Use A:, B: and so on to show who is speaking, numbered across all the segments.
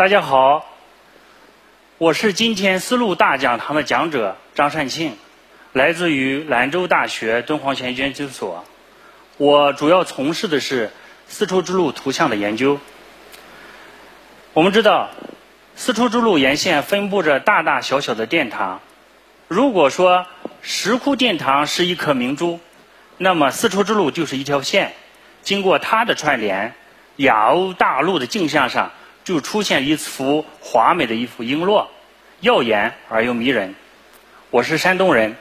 A: 大家好，我是今天丝路大讲堂的讲者张善庆，来自于兰州大学敦煌学研究所。我主要从事的是丝绸之路图像的研究。我们知道，丝绸之路沿线分布着大大小小的殿堂。如果说石窟殿堂是一颗明珠，那么丝绸之路就是一条线，经过它的串联，亚欧大陆的镜像上。就出现一幅华美的一幅璎珞，耀眼而又迷人。我是山东人，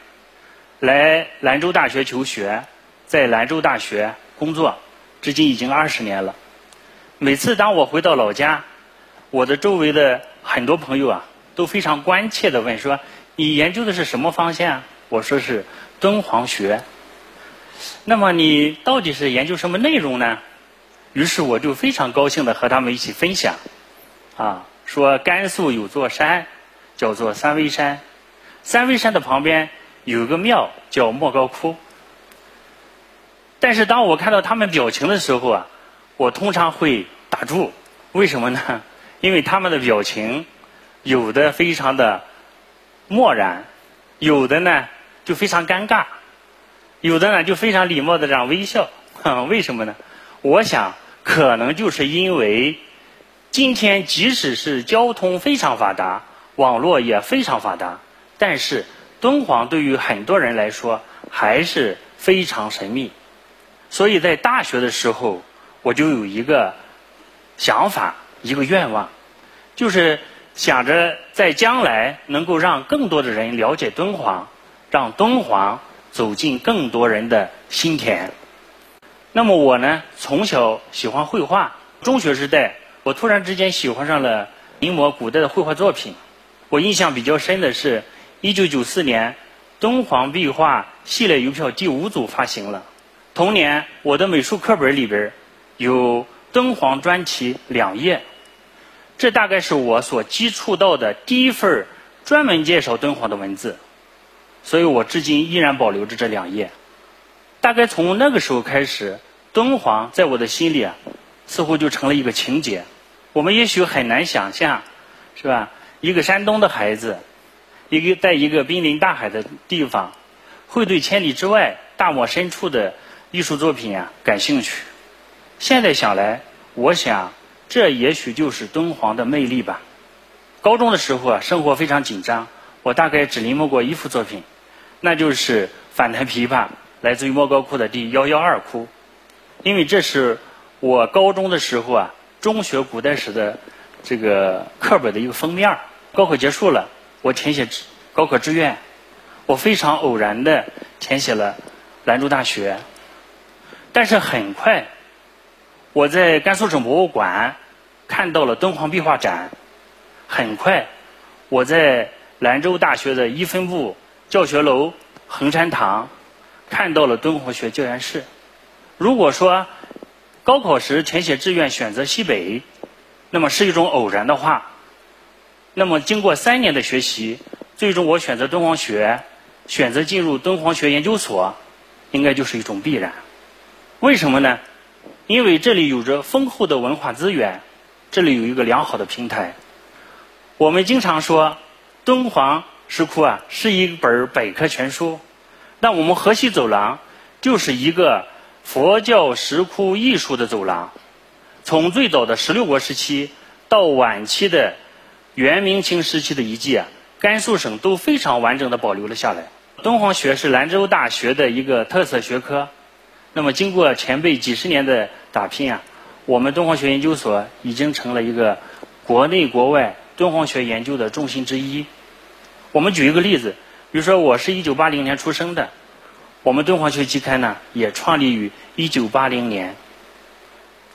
A: 来兰州大学求学，在兰州大学工作，至今已经二十年了。每次当我回到老家，我的周围的很多朋友啊，都非常关切的问说：“你研究的是什么方向？”我说是敦煌学。那么你到底是研究什么内容呢？于是我就非常高兴的和他们一起分享。啊，说甘肃有座山，叫做三危山。三危山的旁边有个庙叫莫高窟。但是当我看到他们表情的时候啊，我通常会打住。为什么呢？因为他们的表情有的非常的漠然，有的呢就非常尴尬，有的呢就非常礼貌的这样微笑。为什么呢？我想可能就是因为。今天即使是交通非常发达，网络也非常发达，但是敦煌对于很多人来说还是非常神秘。所以在大学的时候，我就有一个想法，一个愿望，就是想着在将来能够让更多的人了解敦煌，让敦煌走进更多人的心田。那么我呢，从小喜欢绘画，中学时代。我突然之间喜欢上了临摹古代的绘画作品。我印象比较深的是，一九九四年敦煌壁画系列邮票第五组发行了。同年，我的美术课本里边有敦煌专题两页。这大概是我所接触到的第一份专门介绍敦煌的文字，所以我至今依然保留着这两页。大概从那个时候开始，敦煌在我的心里啊。似乎就成了一个情节，我们也许很难想象，是吧？一个山东的孩子，一个在一个濒临大海的地方，会对千里之外、大漠深处的艺术作品啊感兴趣。现在想来，我想这也许就是敦煌的魅力吧。高中的时候啊，生活非常紧张，我大概只临摹过一幅作品，那就是反弹琵琶，来自于莫高窟的第幺幺二窟，因为这是。我高中的时候啊，中学古代史的这个课本的一个封面高考结束了，我填写高考志愿，我非常偶然的填写了兰州大学。但是很快，我在甘肃省博物馆看到了敦煌壁画展。很快，我在兰州大学的一分部教学楼衡山堂看到了敦煌学教研室。如果说，高考时填写志愿选择西北，那么是一种偶然的话。那么经过三年的学习，最终我选择敦煌学，选择进入敦煌学研究所，应该就是一种必然。为什么呢？因为这里有着丰厚的文化资源，这里有一个良好的平台。我们经常说，敦煌石窟啊是一本百科全书，那我们河西走廊就是一个。佛教石窟艺术的走廊，从最早的十六国时期到晚期的元明清时期的遗迹啊，甘肃省都非常完整的保留了下来。敦煌学是兰州大学的一个特色学科，那么经过前辈几十年的打拼啊，我们敦煌学研究所已经成了一个国内国外敦煌学研究的重心之一。我们举一个例子，比如说我是一九八零年出生的。我们敦煌学期刊呢，也创立于一九八零年，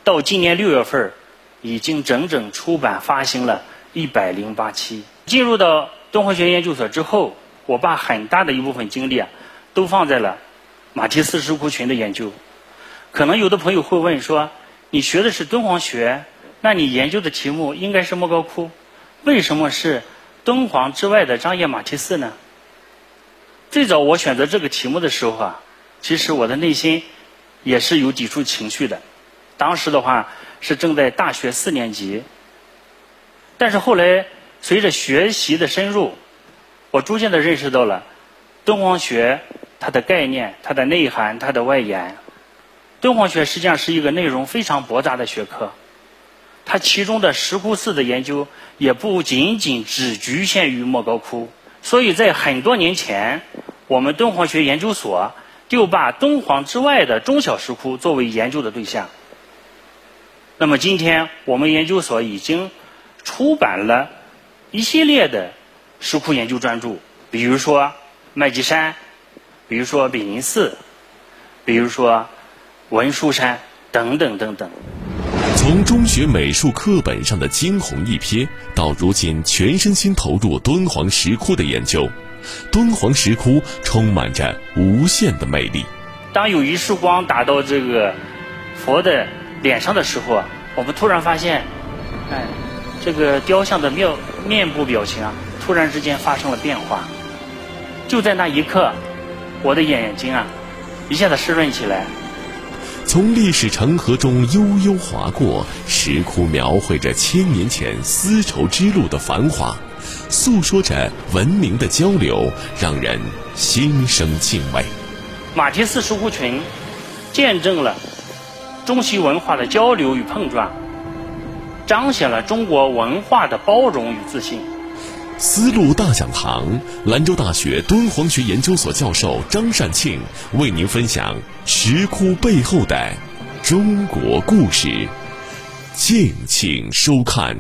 A: 到今年六月份已经整整出版发行了一百零八期。进入到敦煌学研究所之后，我把很大的一部分精力啊，都放在了马蹄寺石窟群的研究。可能有的朋友会问说：“你学的是敦煌学，那你研究的题目应该是莫高窟，为什么是敦煌之外的张掖马蹄寺呢？”最早我选择这个题目的时候啊，其实我的内心也是有抵触情绪的。当时的话是正在大学四年级，但是后来随着学习的深入，我逐渐的认识到了敦煌学它的概念、它的内涵、它的外延。敦煌学实际上是一个内容非常博杂的学科，它其中的石窟寺的研究也不仅仅只局限于莫高窟。所以在很多年前，我们敦煌学研究所就把敦煌之外的中小石窟作为研究的对象。那么今天，我们研究所已经出版了一系列的石窟研究专著，比如说麦积山，比如说比林寺，比如说。文殊山等等等等。
B: 从中学美术课本上的惊鸿一瞥，到如今全身心投入敦煌石窟的研究，敦煌石窟充满着无限的魅力。
A: 当有一束光打到这个佛的脸上的时候啊，我们突然发现，哎，这个雕像的面面部表情啊，突然之间发生了变化。就在那一刻，我的眼睛啊，一下子湿润起来。
B: 从历史长河中悠悠划过，石窟描绘着千年前丝绸之路的繁华，诉说着文明的交流，让人心生敬畏。
A: 马蹄寺石窟群见证了中西文化的交流与碰撞，彰显了中国文化的包容与自信。
B: 丝路大讲堂，兰州大学敦煌学研究所教授张善庆为您分享石窟背后的中国故事，敬请收看。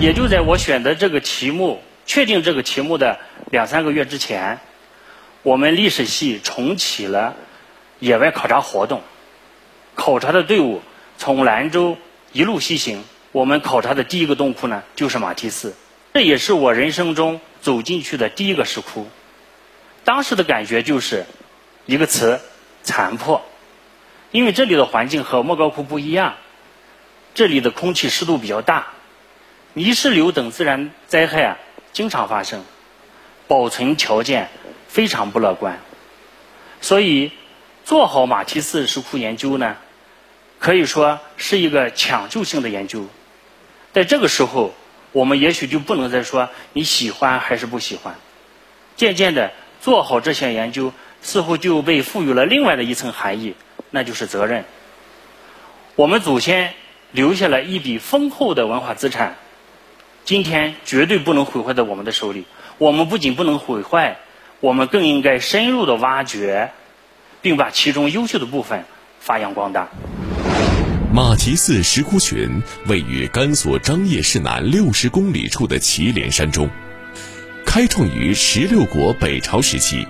A: 也就在我选择这个题目、确定这个题目的两三个月之前，我们历史系重启了野外考察活动。考察的队伍从兰州一路西行，我们考察的第一个洞窟呢，就是马蹄寺。这也是我人生中走进去的第一个石窟，当时的感觉就是一个词：残破。因为这里的环境和莫高窟不一样，这里的空气湿度比较大，泥石流等自然灾害啊经常发生，保存条件非常不乐观。所以做好马蹄寺石窟研究呢，可以说是一个抢救性的研究。在这个时候。我们也许就不能再说你喜欢还是不喜欢，渐渐的做好这项研究，似乎就被赋予了另外的一层含义，那就是责任。我们祖先留下了一笔丰厚的文化资产，今天绝对不能毁坏在我们的手里。我们不仅不能毁坏，我们更应该深入的挖掘，并把其中优秀的部分发扬光大。
B: 马蹄寺石窟群位于甘肃张掖市南六十公里处的祁连山中，开创于十六国北朝时期，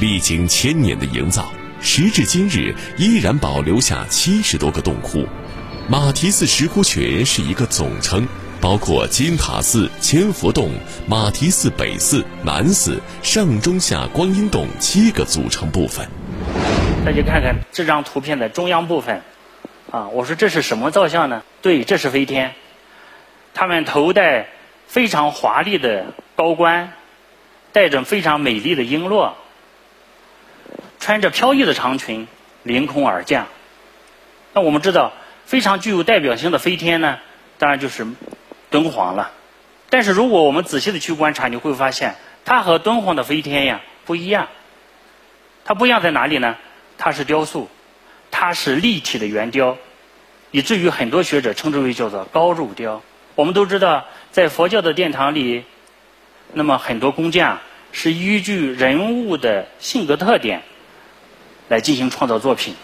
B: 历经千年的营造，时至今日依然保留下七十多个洞窟。马蹄寺石窟群是一个总称，包括金塔寺、千佛洞、马蹄寺北寺、南寺、上中下观音洞七个组成部分。
A: 大家看看这张图片的中央部分。啊，我说这是什么造像呢？对，这是飞天，他们头戴非常华丽的高冠，戴着非常美丽的璎珞，穿着飘逸的长裙，凌空而降。那我们知道，非常具有代表性的飞天呢，当然就是敦煌了。但是如果我们仔细的去观察，你会发现，它和敦煌的飞天呀不一样。它不一样在哪里呢？它是雕塑。它是立体的圆雕，以至于很多学者称之为叫做高入雕。我们都知道，在佛教的殿堂里，那么很多工匠是依据人物的性格特点来进行创造作品，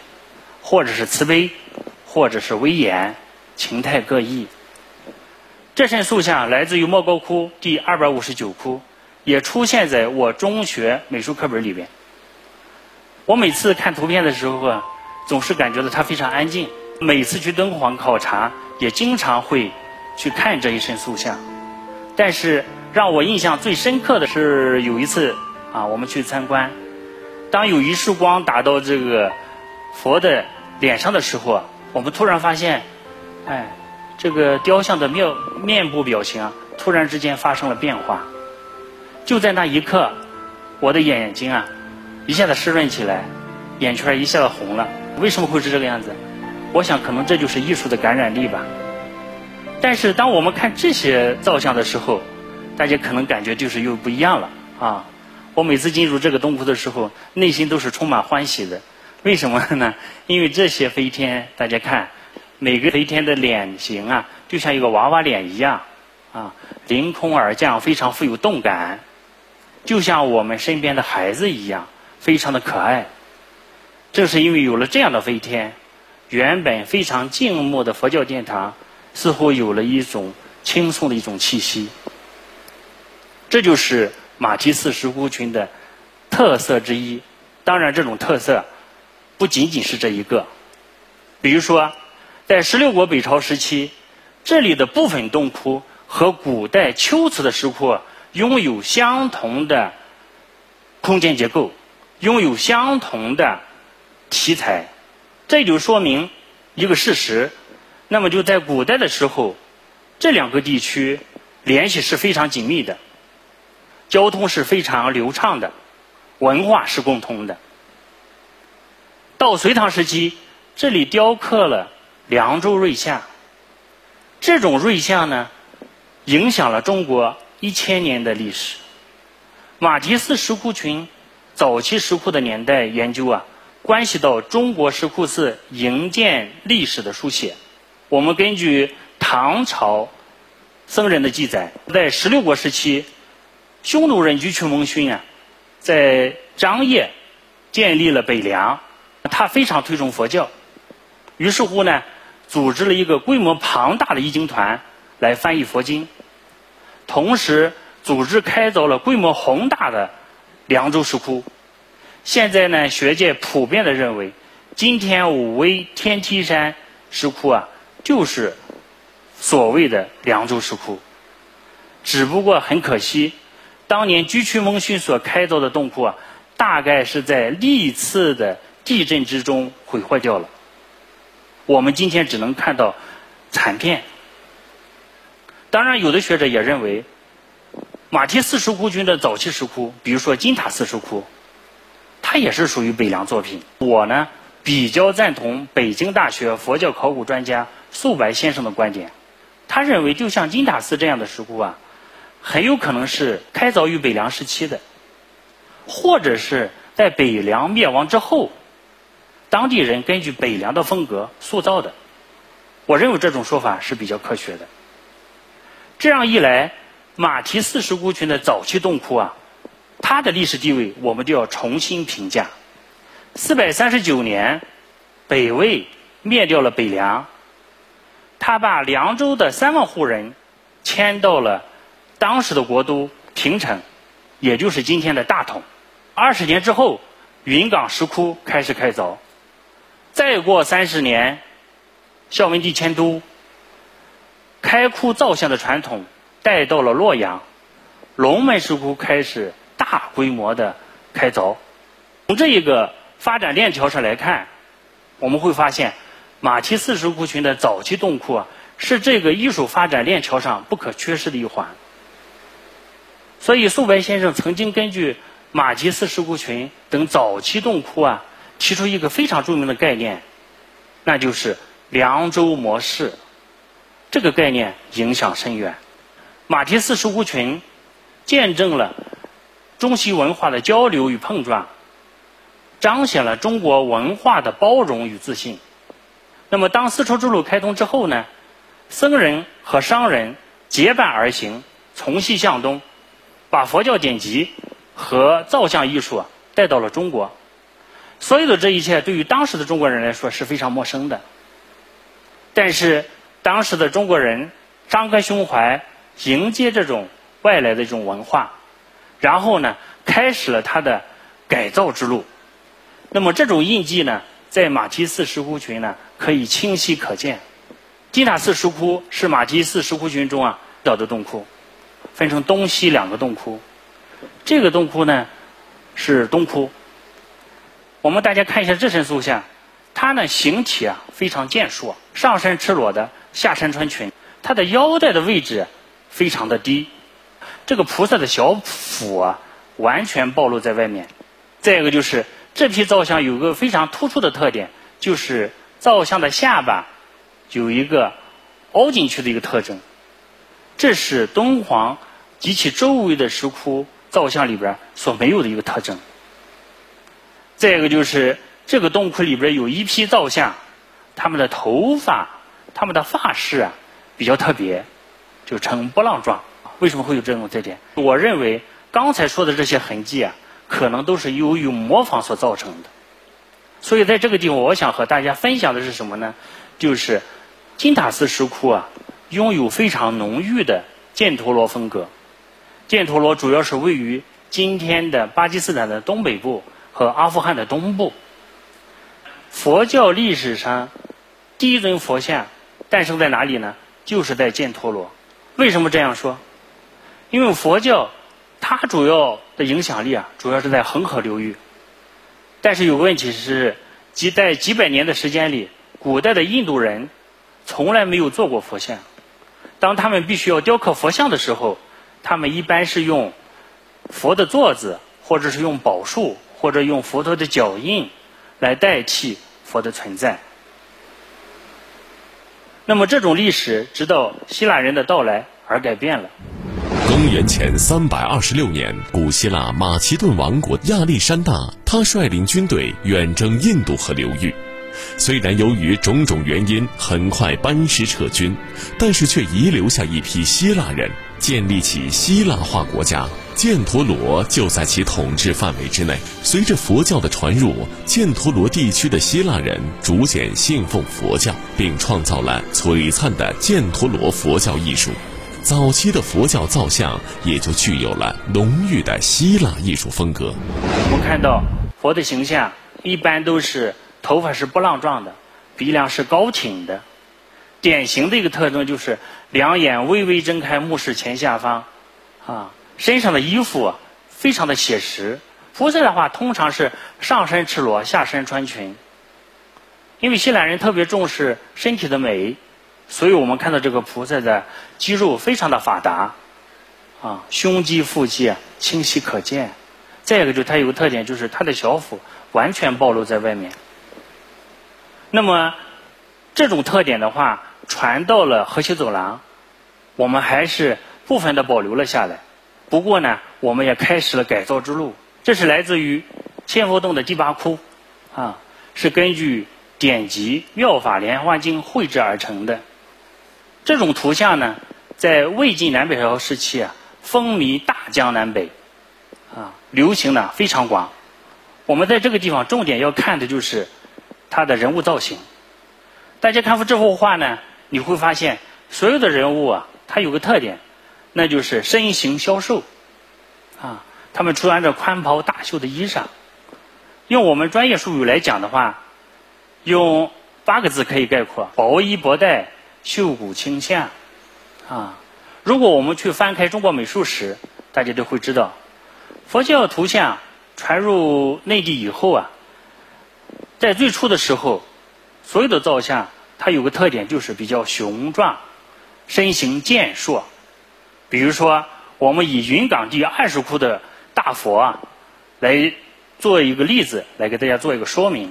A: 或者是慈悲，或者是威严，情态各异。这身塑像来自于莫高窟第二百五十九窟，也出现在我中学美术课本里边。我每次看图片的时候啊。总是感觉到它非常安静。每次去敦煌考察，也经常会去看这一身塑像。但是让我印象最深刻的是有一次啊，我们去参观，当有一束光打到这个佛的脸上的时候，我们突然发现，哎，这个雕像的面面部表情啊，突然之间发生了变化。就在那一刻，我的眼睛啊，一下子湿润起来，眼圈一下子红了。为什么会是这个样子？我想，可能这就是艺术的感染力吧。但是当我们看这些造像的时候，大家可能感觉就是又不一样了啊！我每次进入这个洞窟的时候，内心都是充满欢喜的。为什么呢？因为这些飞天，大家看，每个飞天的脸型啊，就像一个娃娃脸一样啊，凌空而降，非常富有动感，就像我们身边的孩子一样，非常的可爱。正是因为有了这样的飞天，原本非常静默的佛教殿堂，似乎有了一种轻松的一种气息。这就是马蹄寺石窟群的特色之一。当然，这种特色不仅仅是这一个。比如说，在十六国北朝时期，这里的部分洞窟和古代龟兹的石窟拥有相同的空间结构，拥有相同的奇才。这就说明一个事实：那么就在古代的时候，这两个地区联系是非常紧密的。交通是非常流畅的，文化是共通的。到隋唐时期，这里雕刻了凉州瑞像，这种瑞像呢，影响了中国一千年的历史。马蹄寺石窟群早期石窟的年代研究啊，关系到中国石窟寺营建历史的书写。我们根据唐朝僧人的记载，在十六国时期。匈奴人居群蒙逊啊，在张掖建立了北凉，他非常推崇佛教，于是乎呢，组织了一个规模庞大的译经团来翻译佛经，同时组织开凿了规模宏大的凉州石窟。现在呢，学界普遍的认为，今天武威天梯山石窟啊，就是所谓的凉州石窟，只不过很可惜。当年居屈蒙逊所开凿的洞窟啊，大概是在历次的地震之中毁坏掉了。我们今天只能看到残片。当然，有的学者也认为，马蹄寺石窟群的早期石窟，比如说金塔寺石窟，它也是属于北凉作品。我呢，比较赞同北京大学佛教考古专家素白先生的观点。他认为，就像金塔寺这样的石窟啊。很有可能是开凿于北凉时期的，或者是在北凉灭亡之后，当地人根据北凉的风格塑造的。我认为这种说法是比较科学的。这样一来，马蹄寺石窟群的早期洞窟啊，它的历史地位我们就要重新评价。四百三十九年，北魏灭掉了北凉，他把凉州的三万户人迁到了。当时的国都平城，也就是今天的大同。二十年之后，云冈石窟开始开凿。再过三十年，孝文帝迁都，开窟造像的传统带到了洛阳，龙门石窟开始大规模的开凿。从这一个发展链条上来看，我们会发现，马蹄寺石窟群的早期洞窟啊，是这个艺术发展链条上不可缺失的一环。所以，素白先生曾经根据马蹄寺石窟群等早期洞窟啊，提出一个非常著名的概念，那就是“凉州模式”。这个概念影响深远。马蹄寺石窟群见证了中西文化的交流与碰撞，彰显了中国文化的包容与自信。那么，当丝绸之路开通之后呢，僧人和商人结伴而行，从西向东。把佛教典籍和造像艺术带到了中国，所有的这一切对于当时的中国人来说是非常陌生的。但是当时的中国人张开胸怀迎接这种外来的这种文化，然后呢，开始了他的改造之路。那么这种印记呢，在马蹄寺石窟群呢可以清晰可见。金塔寺石窟是马蹄寺石窟群中啊小的洞窟。分成东西两个洞窟，这个洞窟呢是东窟。我们大家看一下这身塑像，它呢形体啊非常健硕，上身赤裸的，下身穿裙，它的腰带的位置非常的低，这个菩萨的小腹啊完全暴露在外面。再一个就是这批造像有个非常突出的特点，就是造像的下巴有一个凹进去的一个特征，这是敦煌及其周围的石窟造像里边所没有的一个特征。再一个就是这个洞窟里边有一批造像，他们的头发、他们的发饰啊比较特别，就呈波浪状。为什么会有这种特点？我认为刚才说的这些痕迹啊，可能都是由于模仿所造成的。所以在这个地方，我想和大家分享的是什么呢？就是金塔寺石窟啊，拥有非常浓郁的犍陀罗风格。犍陀罗主要是位于今天的巴基斯坦的东北部和阿富汗的东部。佛教历史上第一尊佛像诞生在哪里呢？就是在犍陀罗。为什么这样说？因为佛教它主要的影响力啊，主要是在恒河流域。但是有个问题是，几在几百年的时间里，古代的印度人从来没有做过佛像。当他们必须要雕刻佛像的时候，他们一般是用佛的座子，或者是用宝树，或者用佛陀的脚印来代替佛的存在。那么这种历史直到希腊人的到来而改变了。
B: 公元前三百二十六年，古希腊马其顿王国亚历山大，他率领军队远征印度河流域。虽然由于种种原因很快班师撤军，但是却遗留下一批希腊人，建立起希腊化国家。犍陀罗就在其统治范围之内。随着佛教的传入，犍陀罗地区的希腊人逐渐信奉佛教，并创造了璀璨的犍陀罗佛教艺术。早期的佛教造像也就具有了浓郁的希腊艺术风格。
A: 我们看到佛的形象一般都是头发是波浪状的，鼻梁是高挺的，典型的一个特征就是两眼微微睁开，目视前下方，啊，身上的衣服非常的写实。菩萨的话通常是上身赤裸，下身穿裙，因为希腊人特别重视身体的美。所以我们看到这个菩萨的肌肉非常的发达，啊，胸肌、腹肌啊清晰可见。再一个就是它有个特点，就是它的小腹完全暴露在外面。那么这种特点的话，传到了河西走廊，我们还是部分的保留了下来。不过呢，我们也开始了改造之路。这是来自于千佛洞的第八窟，啊，是根据典籍《妙法莲华经》绘制而成的。这种图像呢，在魏晋南北朝时期啊，风靡大江南北，啊，流行呢非常广。我们在这个地方重点要看的就是它的人物造型。大家看这幅画呢，你会发现所有的人物啊，它有个特点，那就是身形消瘦，啊，他们穿着宽袍大袖的衣裳。用我们专业术语来讲的话，用八个字可以概括：薄衣薄带。袖骨清下，啊，如果我们去翻开中国美术史，大家都会知道，佛教图像传入内地以后啊，在最初的时候，所有的造像它有个特点，就是比较雄壮，身形健硕。比如说，我们以云冈第二十窟的大佛啊，来做一个例子，来给大家做一个说明。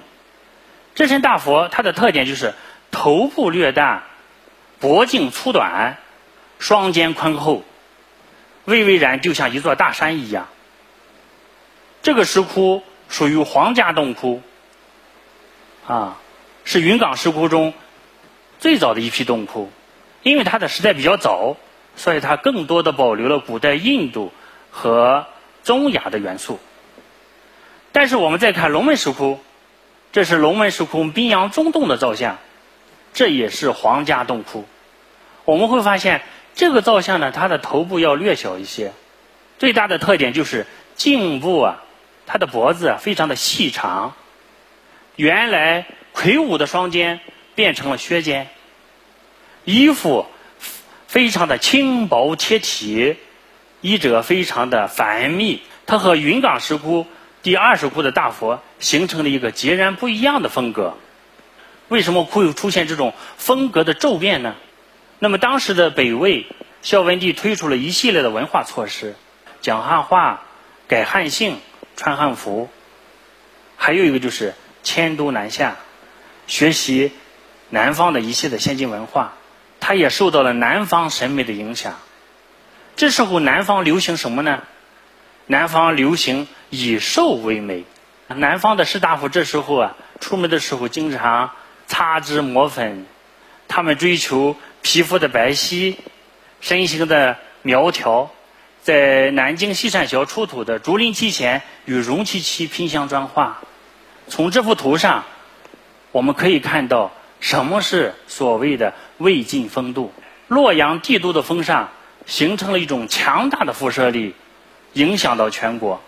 A: 这身大佛它的特点就是头部略大。脖颈粗短，双肩宽厚，巍巍然就像一座大山一样。这个石窟属于皇家洞窟，啊，是云冈石窟中最早的一批洞窟。因为它的时代比较早，所以它更多的保留了古代印度和中亚的元素。但是我们再看龙门石窟，这是龙门石窟宾阳中洞的造像，这也是皇家洞窟。我们会发现，这个造像呢，它的头部要略小一些，最大的特点就是颈部啊，它的脖子非常的细长，原来魁梧的双肩变成了削肩，衣服非常的轻薄贴体，衣褶非常的繁密，它和云冈石窟第二十窟的大佛形成了一个截然不一样的风格。为什么会有出现这种风格的骤变呢？那么当时的北魏孝文帝推出了一系列的文化措施，讲汉话、改汉姓、穿汉服，还有一个就是迁都南下，学习南方的一切的先进文化。它也受到了南方审美的影响。这时候南方流行什么呢？南方流行以瘦为美。南方的士大夫这时候啊，出门的时候经常擦脂抹粉，他们追求皮肤的白皙，身形的苗条。在南京西善桥出土的竹林七贤与容七七拼镶砖画，从这幅图上，我们可以看到什么是所谓的魏晋风度。洛阳帝都的风尚形成了一种强大的辐射力，影响到全国。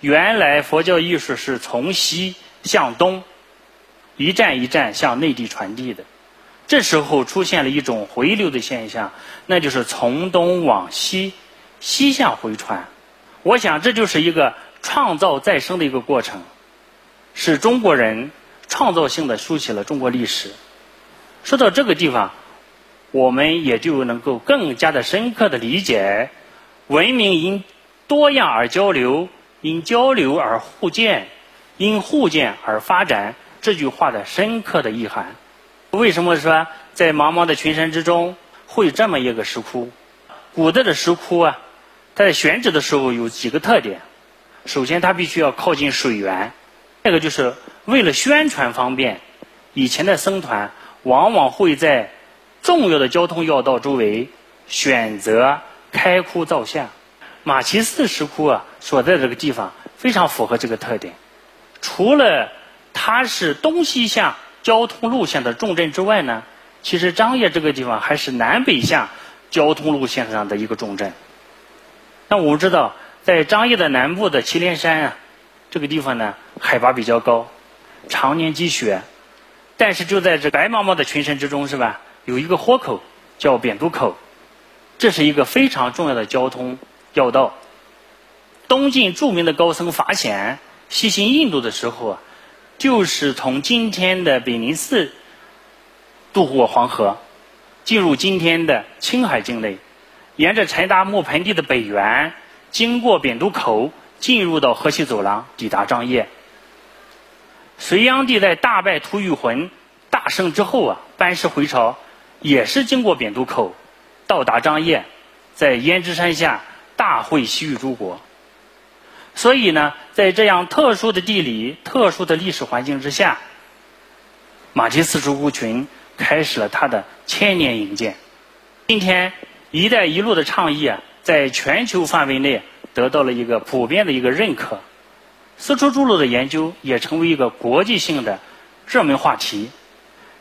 A: 原来佛教艺术是从西向东，一站一站向内地传递的，这时候出现了一种回流的现象，那就是从东往西。西向回传，我想这就是一个创造再生的一个过程，是中国人创造性的书写了中国历史。说到这个地方，我们也就能够更加的深刻的理解“文明因多样而交流，因交流而互鉴，因互鉴而发展”这句话的深刻的意涵。为什么说在茫茫的群山之中会有这么一个石窟？古代的石窟啊。在选址的时候有几个特点，首先它必须要靠近水源，这个就是为了宣传方便，以前的僧团往往会在重要的交通要道周围选择开窟造像。马其寺石窟啊所在这个地方非常符合这个特点，除了它是东西向交通路线的重镇之外呢，其实张掖这个地方还是南北向交通路线上的一个重镇。那我们知道，在张掖的南部的祁连山啊，这个地方呢，海拔比较高，常年积雪。但是就在这白茫茫的群山之中，是吧？有一个豁口叫扁渡口，这是一个非常重要的交通要道。东晋著名的高僧法显西行印度的时候啊，就是从今天的北林寺渡过黄河，进入今天的青海境内。沿着陈达木盆地的北缘，经过扁渡口，进入到河西走廊，抵达张掖。隋炀帝在大败吐谷浑大胜之后啊，班师回朝，也是经过扁渡口，到达张掖，在胭脂山下大会西域诸国。所以呢，在这样特殊的地理、特殊的历史环境之下，马蹄寺石窟群开始了它的千年营建。今天。“一带一路”的倡议啊，在全球范围内得到了一个普遍的一个认可。丝绸之路的研究也成为一个国际性的热门话题，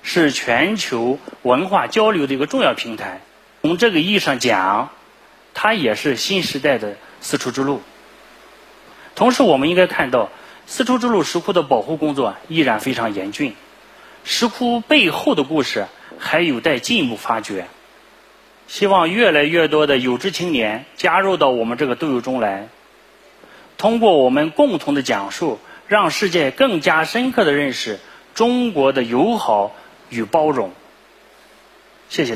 A: 是全球文化交流的一个重要平台。从这个意义上讲，它也是新时代的丝绸之路。同时，我们应该看到，丝绸之路石窟的保护工作依然非常严峻，石窟背后的故事还有待进一步发掘。希望越来越多的有志青年加入到我们这个队伍中来，通过我们共同的讲述，让世界更加深刻的认识中国的友好与包容。谢谢大家。